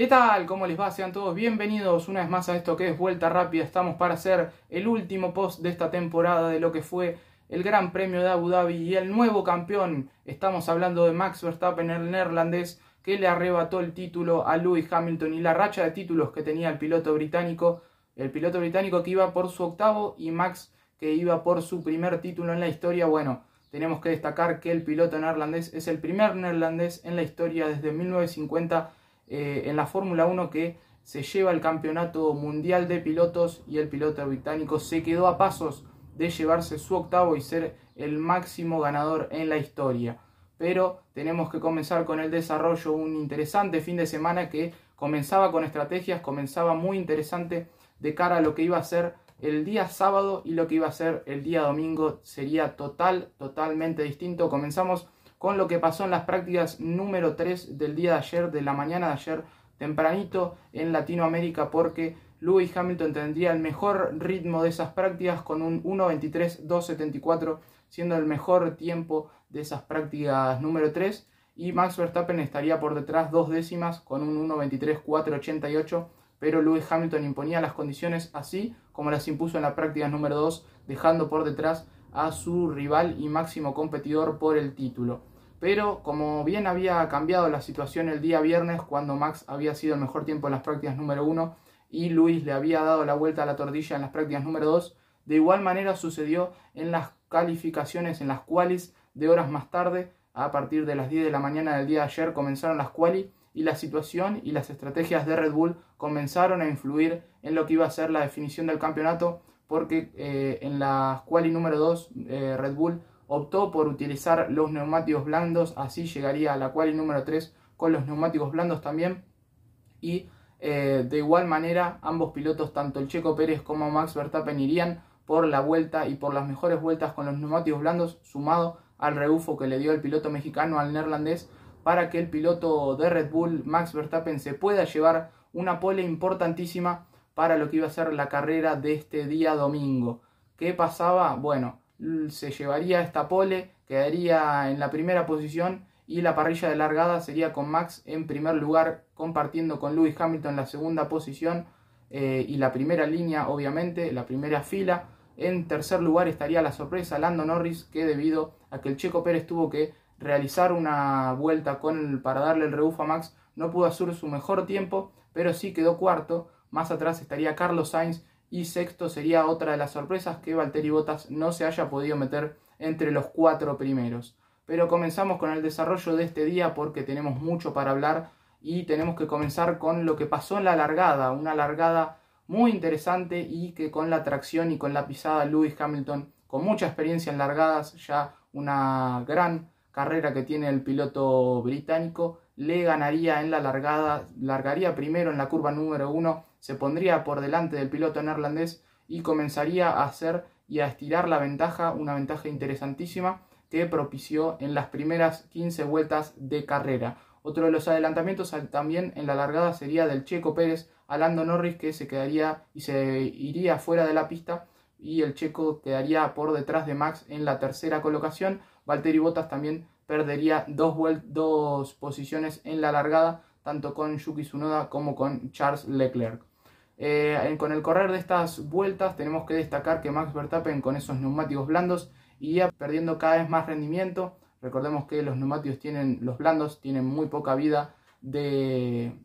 ¿Qué tal? ¿Cómo les va? Sean todos bienvenidos una vez más a esto que es Vuelta Rápida. Estamos para hacer el último post de esta temporada de lo que fue el Gran Premio de Abu Dhabi y el nuevo campeón. Estamos hablando de Max Verstappen, el neerlandés, que le arrebató el título a Lewis Hamilton y la racha de títulos que tenía el piloto británico. El piloto británico que iba por su octavo y Max que iba por su primer título en la historia. Bueno, tenemos que destacar que el piloto neerlandés es el primer neerlandés en la historia desde 1950 eh, en la Fórmula 1 que se lleva el campeonato mundial de pilotos y el piloto británico se quedó a pasos de llevarse su octavo y ser el máximo ganador en la historia. Pero tenemos que comenzar con el desarrollo, un interesante fin de semana que comenzaba con estrategias, comenzaba muy interesante de cara a lo que iba a ser el día sábado y lo que iba a ser el día domingo sería total, totalmente distinto. Comenzamos con lo que pasó en las prácticas número 3 del día de ayer, de la mañana de ayer, tempranito en Latinoamérica, porque Lewis Hamilton tendría el mejor ritmo de esas prácticas con un 1.23.274, siendo el mejor tiempo de esas prácticas número 3. Y Max Verstappen estaría por detrás dos décimas con un 1.23.488, pero Lewis Hamilton imponía las condiciones así como las impuso en la práctica número 2, dejando por detrás a su rival y máximo competidor por el título. Pero como bien había cambiado la situación el día viernes, cuando Max había sido el mejor tiempo en las prácticas número 1 y Luis le había dado la vuelta a la tortilla en las prácticas número 2, de igual manera sucedió en las calificaciones, en las qualis de horas más tarde, a partir de las 10 de la mañana del día de ayer comenzaron las quali y la situación y las estrategias de Red Bull comenzaron a influir en lo que iba a ser la definición del campeonato porque eh, en la quali número 2 eh, Red Bull optó por utilizar los neumáticos blandos, así llegaría a la quali número 3 con los neumáticos blandos también. Y eh, de igual manera, ambos pilotos, tanto el Checo Pérez como Max Verstappen, irían por la vuelta y por las mejores vueltas con los neumáticos blandos, sumado al rebufo que le dio el piloto mexicano al neerlandés, para que el piloto de Red Bull, Max Verstappen, se pueda llevar una pole importantísima para lo que iba a ser la carrera de este día domingo. ¿Qué pasaba? Bueno, se llevaría esta pole, quedaría en la primera posición y la parrilla de largada sería con Max en primer lugar, compartiendo con Lewis Hamilton la segunda posición eh, y la primera línea, obviamente, la primera fila. En tercer lugar estaría la sorpresa Lando Norris, que debido a que el Checo Pérez tuvo que realizar una vuelta con para darle el rebufo a Max, no pudo hacer su mejor tiempo, pero sí quedó cuarto. Más atrás estaría Carlos Sainz y sexto sería otra de las sorpresas que Valtteri Bottas no se haya podido meter entre los cuatro primeros. Pero comenzamos con el desarrollo de este día porque tenemos mucho para hablar y tenemos que comenzar con lo que pasó en la largada, una largada muy interesante y que con la tracción y con la pisada Lewis Hamilton, con mucha experiencia en largadas, ya una gran carrera que tiene el piloto británico, le ganaría en la largada, largaría primero en la curva número uno se pondría por delante del piloto neerlandés y comenzaría a hacer y a estirar la ventaja, una ventaja interesantísima que propició en las primeras 15 vueltas de carrera. Otro de los adelantamientos también en la largada sería del Checo Pérez a Lando Norris que se quedaría y se iría fuera de la pista y el Checo quedaría por detrás de Max en la tercera colocación. Valtteri Bottas también perdería dos, dos posiciones en la largada, tanto con Yuki Tsunoda como con Charles Leclerc. Eh, con el correr de estas vueltas tenemos que destacar que Max Verstappen con esos neumáticos blandos iría perdiendo cada vez más rendimiento. Recordemos que los neumáticos tienen, los blandos tienen muy poca vida de,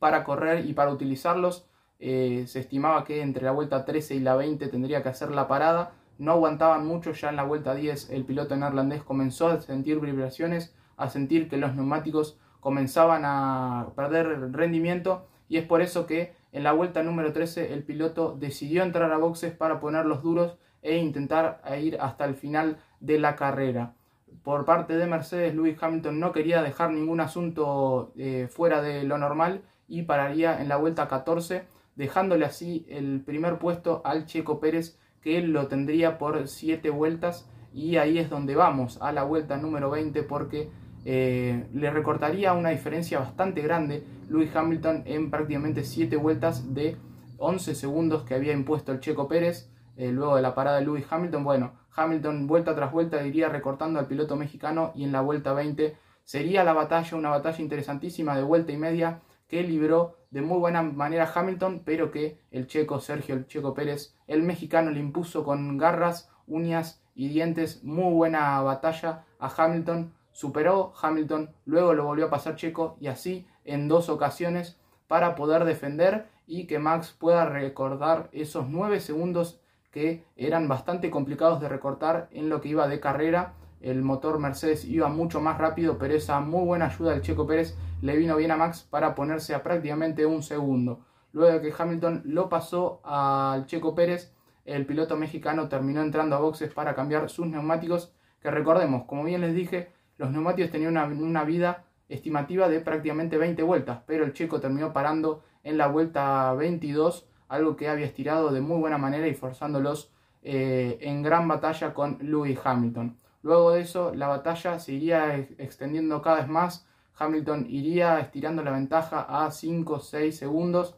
para correr y para utilizarlos. Eh, se estimaba que entre la vuelta 13 y la 20 tendría que hacer la parada. No aguantaban mucho, ya en la vuelta 10 el piloto neerlandés comenzó a sentir vibraciones, a sentir que los neumáticos comenzaban a perder rendimiento y es por eso que en la vuelta número 13 el piloto decidió entrar a boxes para poner los duros e intentar ir hasta el final de la carrera. Por parte de Mercedes, Lewis Hamilton no quería dejar ningún asunto eh, fuera de lo normal y pararía en la vuelta 14, dejándole así el primer puesto al Checo Pérez, que lo tendría por 7 vueltas. Y ahí es donde vamos, a la vuelta número 20, porque eh, le recortaría una diferencia bastante grande Lewis Hamilton en prácticamente 7 vueltas de 11 segundos que había impuesto el Checo Pérez eh, luego de la parada de Lewis Hamilton. Bueno, Hamilton vuelta tras vuelta iría recortando al piloto mexicano y en la vuelta 20 sería la batalla, una batalla interesantísima de vuelta y media que libró de muy buena manera Hamilton, pero que el checo Sergio el Checo Pérez, el mexicano, le impuso con garras, uñas y dientes, muy buena batalla a Hamilton, superó Hamilton, luego lo volvió a pasar Checo y así en dos ocasiones para poder defender y que Max pueda recordar esos nueve segundos que eran bastante complicados de recortar en lo que iba de carrera. El motor Mercedes iba mucho más rápido, pero esa muy buena ayuda del Checo Pérez le vino bien a Max para ponerse a prácticamente un segundo. Luego de que Hamilton lo pasó al Checo Pérez, el piloto mexicano terminó entrando a boxes para cambiar sus neumáticos, que recordemos, como bien les dije, los neumáticos tenían una, vida estimativa de prácticamente 20 vueltas, pero el checo terminó parando en la vuelta 22, algo que había estirado de muy buena manera y forzándolos eh, en gran batalla con Lewis Hamilton. Luego de eso, la batalla seguiría extendiendo cada vez más. Hamilton iría estirando la ventaja a 5-6 segundos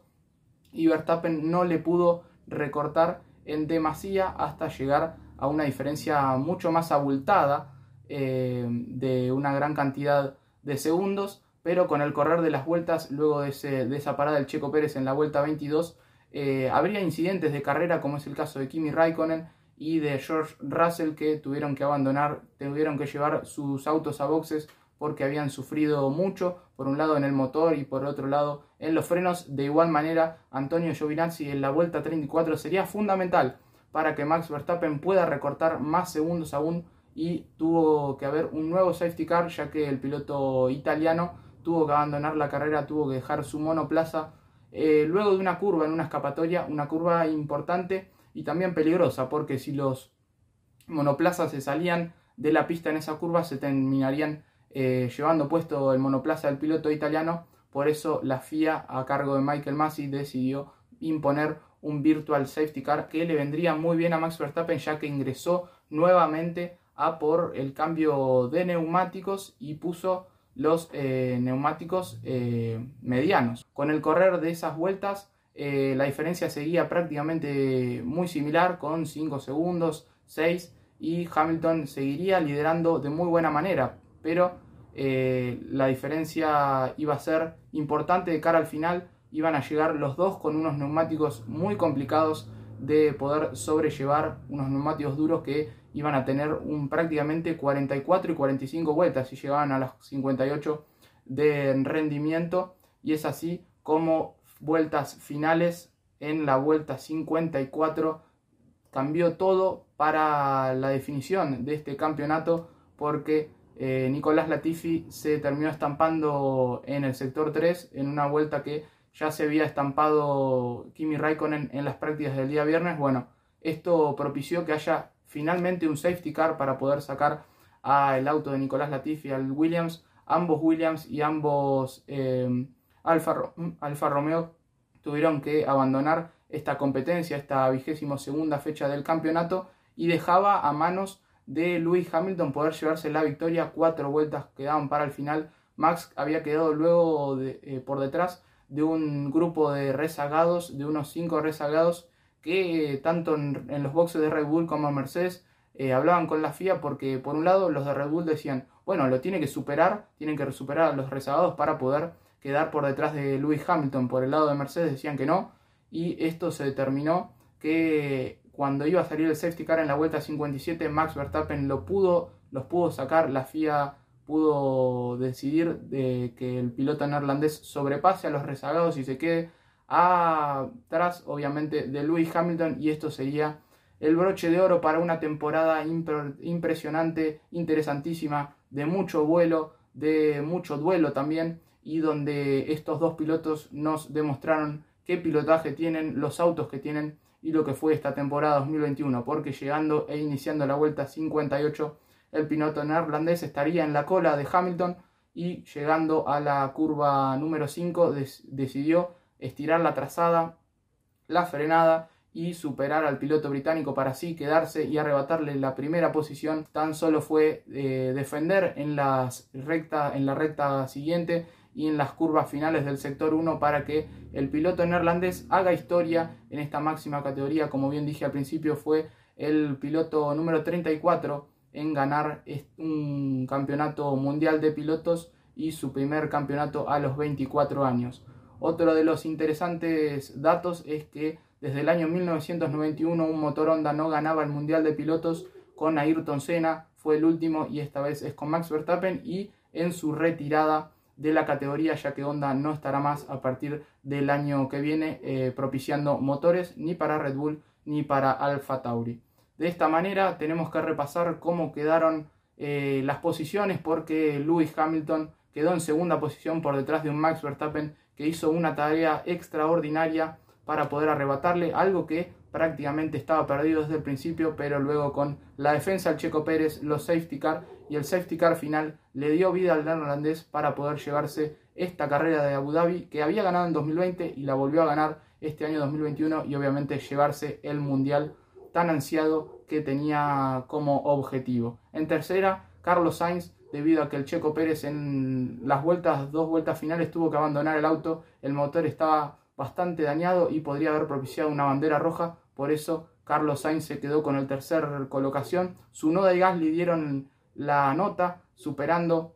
y Verstappen no le pudo recortar en demasía hasta llegar a una diferencia mucho más abultada eh, de una gran cantidad de segundos, pero con el correr de las vueltas, luego de, esa parada del Checo Pérez en la vuelta 22, eh, habría incidentes de carrera, como es el caso de Kimi Raikkonen y de George Russell, que tuvieron que abandonar, tuvieron que llevar sus autos a boxes porque habían sufrido mucho, por un lado en el motor y por otro lado en los frenos. De igual manera, Antonio Giovinazzi en la vuelta 34 sería fundamental para que Max Verstappen pueda recortar más segundos aún y tuvo que haber un nuevo safety car ya que el piloto italiano tuvo que abandonar la carrera, tuvo que dejar su monoplaza eh, luego de una curva en una escapatoria, una curva importante y también peligrosa porque si los monoplazas se salían de la pista en esa curva se terminarían eh, llevando puesto el monoplaza del piloto italiano, por eso la FIA a cargo de Michael Masi decidió imponer un virtual safety car que le vendría muy bien a Max Verstappen ya que ingresó nuevamente por el cambio de neumáticos y puso los eh, neumáticos eh, medianos. Con el correr de esas vueltas eh, la diferencia seguía prácticamente muy similar con 5 segundos, 6 y Hamilton seguiría liderando de muy buena manera, pero la diferencia iba a ser importante de cara al final, iban a llegar los dos con unos neumáticos muy complicados de poder sobrellevar unos neumáticos duros que iban a tener un prácticamente 44 y 45 vueltas y llegaban a las 58 de rendimiento y es así como vueltas finales en la vuelta 54 cambió todo para la definición de este campeonato porque eh, Nicolás Latifi se terminó estampando en el sector 3 en una vuelta que ya se había estampado Kimi Raikkonen en las prácticas del día viernes. Bueno, esto propició que haya finalmente un safety car para poder sacar al auto de Nicolás Latifi, al Williams. Ambos Williams y ambos eh, Alfa, Alfa Romeo tuvieron que abandonar esta competencia, esta vigésimo segunda fecha del campeonato y dejaba a manos de Lewis Hamilton poder llevarse la victoria. Cuatro vueltas quedaban para el final. Max había quedado luego eh, por detrás de un grupo de rezagados, de unos cinco rezagados, que tanto en, los boxes de Red Bull como en Mercedes eh, hablaban con la FIA porque por un lado los de Red Bull decían, bueno, lo tiene que superar, tienen que superar a los rezagados para poder quedar por detrás de Lewis Hamilton. Por el lado de Mercedes decían que no, y esto se determinó que cuando iba a salir el safety car en la vuelta 57, Max Verstappen lo pudo, los pudo sacar, la FIA pudo decidir de que el piloto neerlandés sobrepase a los rezagados y se quede atrás, obviamente, de Lewis Hamilton y esto sería el broche de oro para una temporada impresionante, interesantísima, de mucho vuelo, de mucho duelo también y donde estos dos pilotos nos demostraron qué pilotaje tienen, los autos que tienen y lo que fue esta temporada 2021, porque llegando e iniciando la vuelta 58 el piloto neerlandés estaría en la cola de Hamilton y llegando a la curva número 5 decidió estirar la trazada, la frenada y superar al piloto británico para así quedarse y arrebatarle la primera posición. Tan solo fue eh, defender en, las recta, en la recta siguiente y en las curvas finales del sector 1 para que el piloto neerlandés haga historia en esta máxima categoría. Como bien dije al principio, fue el piloto número 34 en ganar un campeonato mundial de pilotos y su primer campeonato a los 24 años. Otro de los interesantes datos es que desde el año 1991 un motor Honda no ganaba el Mundial de Pilotos con Ayrton Senna, fue el último y esta vez es con Max Verstappen y en su retirada de la categoría ya que Honda no estará más a partir del año que viene eh, propiciando motores ni para Red Bull ni para Alfa Tauri. De esta manera tenemos que repasar cómo quedaron eh, las posiciones porque Lewis Hamilton quedó en segunda posición por detrás de un Max Verstappen que hizo una tarea extraordinaria para poder arrebatarle algo que prácticamente estaba perdido desde el principio, pero luego con la defensa del Checo Pérez, los safety car y el safety car final le dio vida al neerlandés para poder llevarse esta carrera de Abu Dhabi que había ganado en 2020 y la volvió a ganar este año 2021 y obviamente llevarse el mundial tan ansiado que tenía como objetivo. En tercera, Carlos Sainz, debido a que el Checo Pérez en las vueltas, dos vueltas finales tuvo que abandonar el auto, el motor estaba bastante dañado y podría haber propiciado una bandera roja, por eso Carlos Sainz se quedó con el tercer colocación. Su Noda y Gasly dieron la nota, superando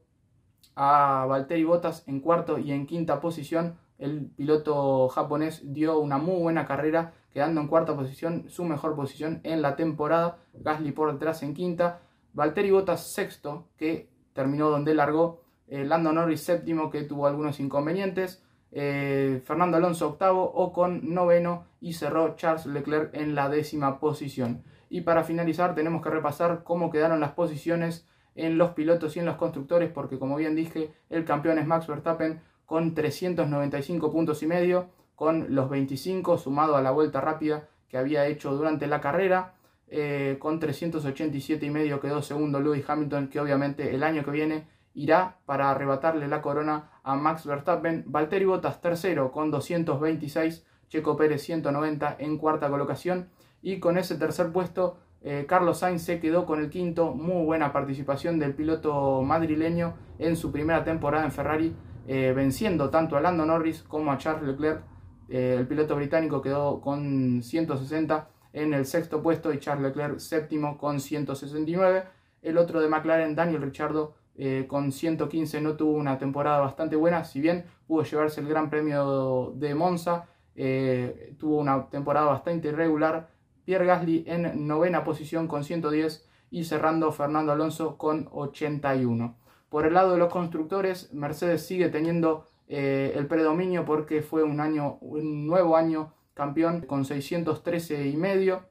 a Valtteri Bottas en cuarto y en quinta posición. El piloto japonés dio una muy buena carrera quedando en cuarta posición, su mejor posición en la temporada. Gasly por detrás en quinta. Valtteri Bottas sexto, que terminó donde largó. Eh, Lando Norris séptimo, que tuvo algunos inconvenientes. Eh, Fernando Alonso octavo, o con noveno y cerró Charles Leclerc en la décima posición. Y para finalizar tenemos que repasar cómo quedaron las posiciones en los pilotos y en los constructores, porque como bien dije, el campeón es Max Verstappen con 395 puntos y medio con los 25 sumado a la vuelta rápida que había hecho durante la carrera. Eh, con 387 y medio quedó segundo Lewis Hamilton, que obviamente el año que viene irá para arrebatarle la corona a Max Verstappen. Valtteri Bottas tercero con 226, Checo Pérez 190 en cuarta colocación. Y con ese tercer puesto, eh, Carlos Sainz se quedó con el quinto. Muy buena participación del piloto madrileño en su primera temporada en Ferrari, eh, venciendo tanto a Lando Norris como a Charles Leclerc el piloto británico quedó con 160 en el sexto puesto y Charles Leclerc séptimo con 169. El otro de McLaren, Daniel Ricciardo, eh, con 115 no tuvo una temporada bastante buena, si bien pudo llevarse el Gran Premio de Monza, eh, tuvo una temporada bastante irregular. Pierre Gasly en novena posición con 110 y cerrando Fernando Alonso con 81. Por el lado de los constructores, Mercedes sigue teniendo eh, el predominio porque fue un año, un nuevo año campeón con 613 y medio.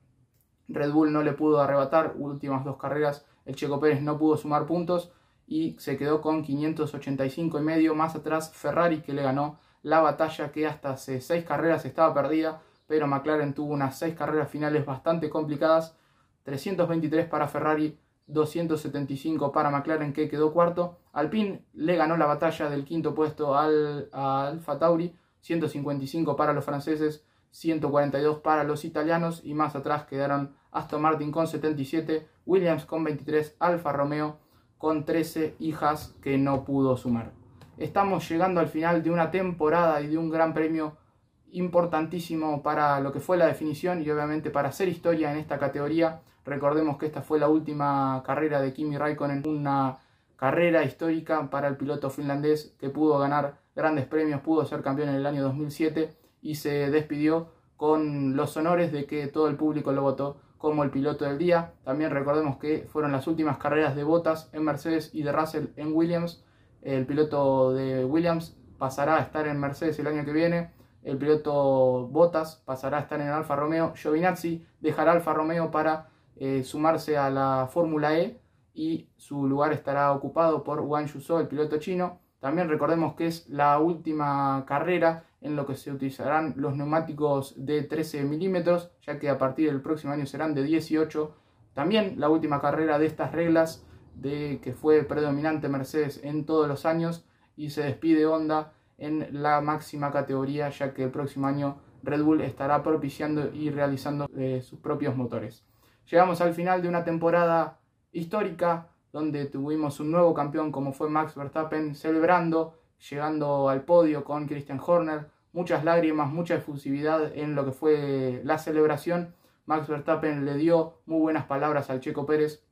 Red Bull no le pudo arrebatar, últimas dos carreras, el Checo Pérez no pudo sumar puntos y se quedó con 585 y medio. Más atrás Ferrari que le ganó la batalla que hasta hace seis carreras estaba perdida, pero McLaren tuvo unas seis carreras finales bastante complicadas. 323 para Ferrari, 275 para McLaren que quedó cuarto. Alpine le ganó la batalla del quinto puesto al, Alfa Tauri, 155 para los franceses, 142 para los italianos y más atrás quedaron Aston Martin con 77, Williams con 23, Alfa Romeo con 13 hijas que no pudo sumar. Estamos llegando al final de una temporada y de un gran premio importantísimo para lo que fue la definición y obviamente para hacer historia en esta categoría. Recordemos que esta fue la última carrera de Kimi Raikkonen, una carrera histórica para el piloto finlandés que pudo ganar grandes premios, pudo ser campeón en el año 2007 y se despidió con los honores de que todo el público lo votó como el piloto del día. También recordemos que fueron las últimas carreras de Bottas en Mercedes y de Russell en Williams. El piloto de Williams pasará a estar en Mercedes el año que viene el piloto Bottas pasará a estar en Alfa Romeo, Giovinazzi dejará Alfa Romeo para eh, sumarse a la Fórmula E y su lugar estará ocupado por Wang Yuzhou, el piloto chino. También recordemos que es la última carrera en lo que se utilizarán los neumáticos de 13 milímetros, ya que a partir del próximo año serán de 18. También la última carrera de estas reglas de que fue predominante Mercedes en todos los años y se despide Honda en la máxima categoría, ya que el próximo año Red Bull estará propiciando y realizando eh, sus propios motores. Llegamos al final de una temporada histórica donde tuvimos un nuevo campeón como fue Max Verstappen celebrando, llegando al podio con Christian Horner, muchas lágrimas, mucha efusividad en lo que fue la celebración. Max Verstappen le dio muy buenas palabras al Checo Pérez.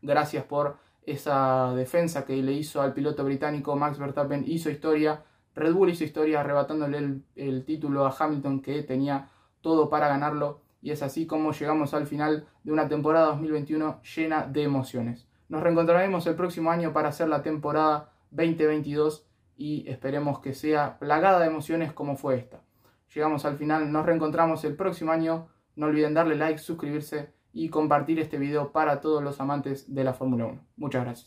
Gracias por esa defensa que le hizo al piloto británico. Max Verstappen hizo historia Red Bull hizo historia arrebatándole el, el título a Hamilton que tenía todo para ganarlo y es así como llegamos al final de una temporada 2021 llena de emociones. Nos reencontraremos el próximo año para hacer la temporada 2022 y esperemos que sea plagada de emociones como fue esta. Llegamos al final, nos reencontramos el próximo año. No olviden darle like, suscribirse y compartir este video para todos los amantes de la Fórmula 1. Muchas gracias.